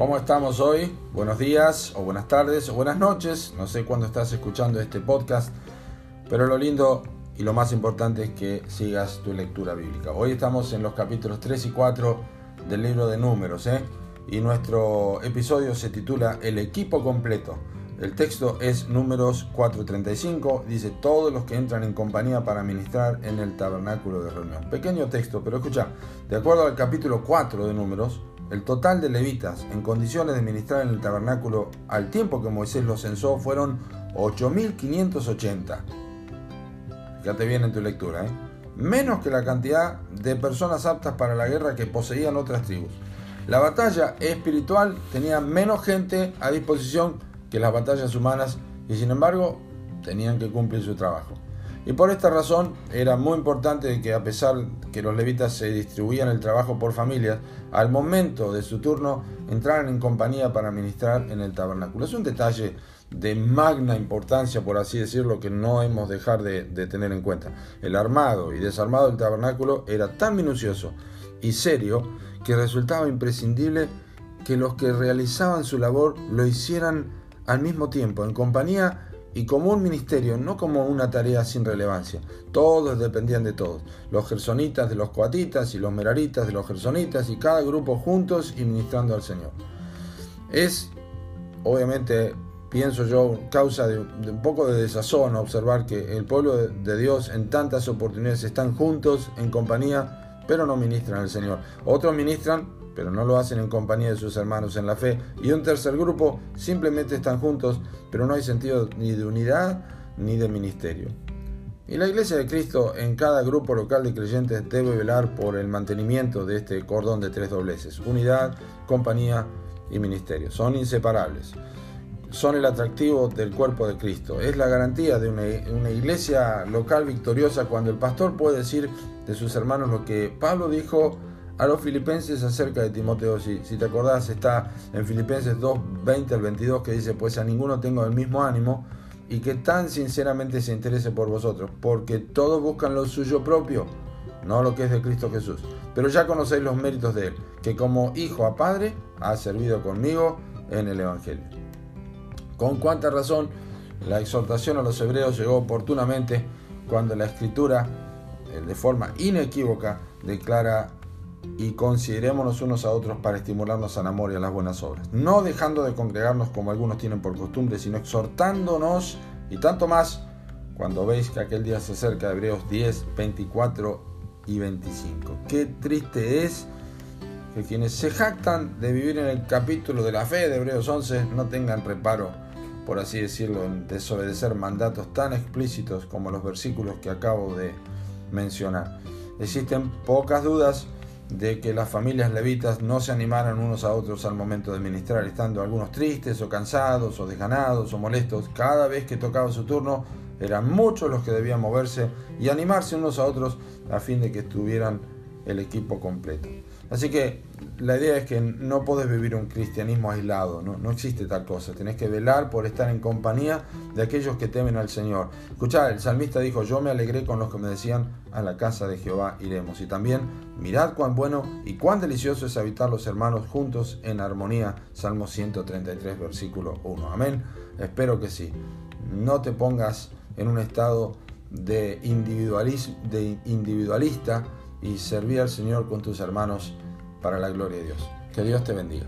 ¿Cómo estamos hoy? Buenos días o buenas tardes o buenas noches. No sé cuándo estás escuchando este podcast, pero lo lindo y lo más importante es que sigas tu lectura bíblica. Hoy estamos en los capítulos 3 y 4 del libro de números, ¿eh? y nuestro episodio se titula El equipo completo. El texto es números 4.35, dice todos los que entran en compañía para ministrar en el tabernáculo de reunión. Pequeño texto, pero escucha, de acuerdo al capítulo 4 de números, el total de levitas en condiciones de ministrar en el tabernáculo al tiempo que Moisés los censó fueron 8.580. Fíjate bien en tu lectura, ¿eh? menos que la cantidad de personas aptas para la guerra que poseían otras tribus. La batalla espiritual tenía menos gente a disposición que las batallas humanas y sin embargo tenían que cumplir su trabajo. Y por esta razón era muy importante que a pesar que los levitas se distribuían el trabajo por familias, al momento de su turno entraran en compañía para ministrar en el tabernáculo. Es un detalle de magna importancia, por así decirlo, que no hemos de dejar de, de tener en cuenta. El armado y desarmado del tabernáculo era tan minucioso y serio que resultaba imprescindible que los que realizaban su labor lo hicieran al mismo tiempo, en compañía y como un ministerio, no como una tarea sin relevancia. Todos dependían de todos. Los gersonitas de los coatitas y los meraritas de los gersonitas y cada grupo juntos y ministrando al Señor. Es, obviamente, pienso yo, causa de, un poco de desazón observar que el pueblo de Dios en tantas oportunidades están juntos, en compañía, pero no ministran al Señor. Otros ministran pero no lo hacen en compañía de sus hermanos en la fe. Y un tercer grupo simplemente están juntos, pero no hay sentido ni de unidad ni de ministerio. Y la Iglesia de Cristo en cada grupo local de creyentes debe velar por el mantenimiento de este cordón de tres dobleces, unidad, compañía y ministerio. Son inseparables. Son el atractivo del cuerpo de Cristo. Es la garantía de una, iglesia local victoriosa cuando el pastor puede decir de sus hermanos lo que Pablo dijo a los filipenses acerca de Timoteo. Si, te acordás, está en Filipenses 2, 20 al 22 que dice, pues a ninguno tengo el mismo ánimo y que tan sinceramente se interese por vosotros, porque todos buscan lo suyo propio, no lo que es de Cristo Jesús. Pero ya conocéis los méritos de Él, que como hijo a padre ha servido conmigo en el Evangelio. Con cuánta razón la exhortación a los hebreos llegó oportunamente cuando la escritura, eh, de forma inequívoca, declara y considerémonos unos a otros para estimularnos al amor y a las buenas obras, no dejando de congregarnos como algunos tienen por costumbre, sino exhortándonos y tanto más cuando veis que aquel día se acerca, Hebreos 10, 24 y 25. Qué triste es que quienes se jactan de vivir en el capítulo de la fe de Hebreos 11 no tengan reparo, por así decirlo, en desobedecer mandatos tan explícitos como los versículos que acabo de mencionar. Existen pocas dudas de que las familias levitas no se animaran unos a otros al momento de ministrar, estando algunos tristes o cansados o desganados o molestos. Cada vez que tocaba su turno, eran muchos los que debían moverse y animarse unos a otros a fin de que estuvieran el equipo completo. Así que la idea es que no podés vivir un cristianismo aislado, no, existe tal cosa. Tenés que velar por estar en compañía de aquellos que temen al Señor. Escuchá, el salmista dijo, yo me alegré con los que me decían, a la casa de Jehová iremos. Y también, mirad cuán bueno y cuán delicioso es habitar los hermanos juntos en armonía. Salmo 133, versículo 1. Amén. Espero que sí. No te pongas en un estado de, de individualista y servir al Señor con tus hermanos para la gloria de Dios. Que Dios te bendiga.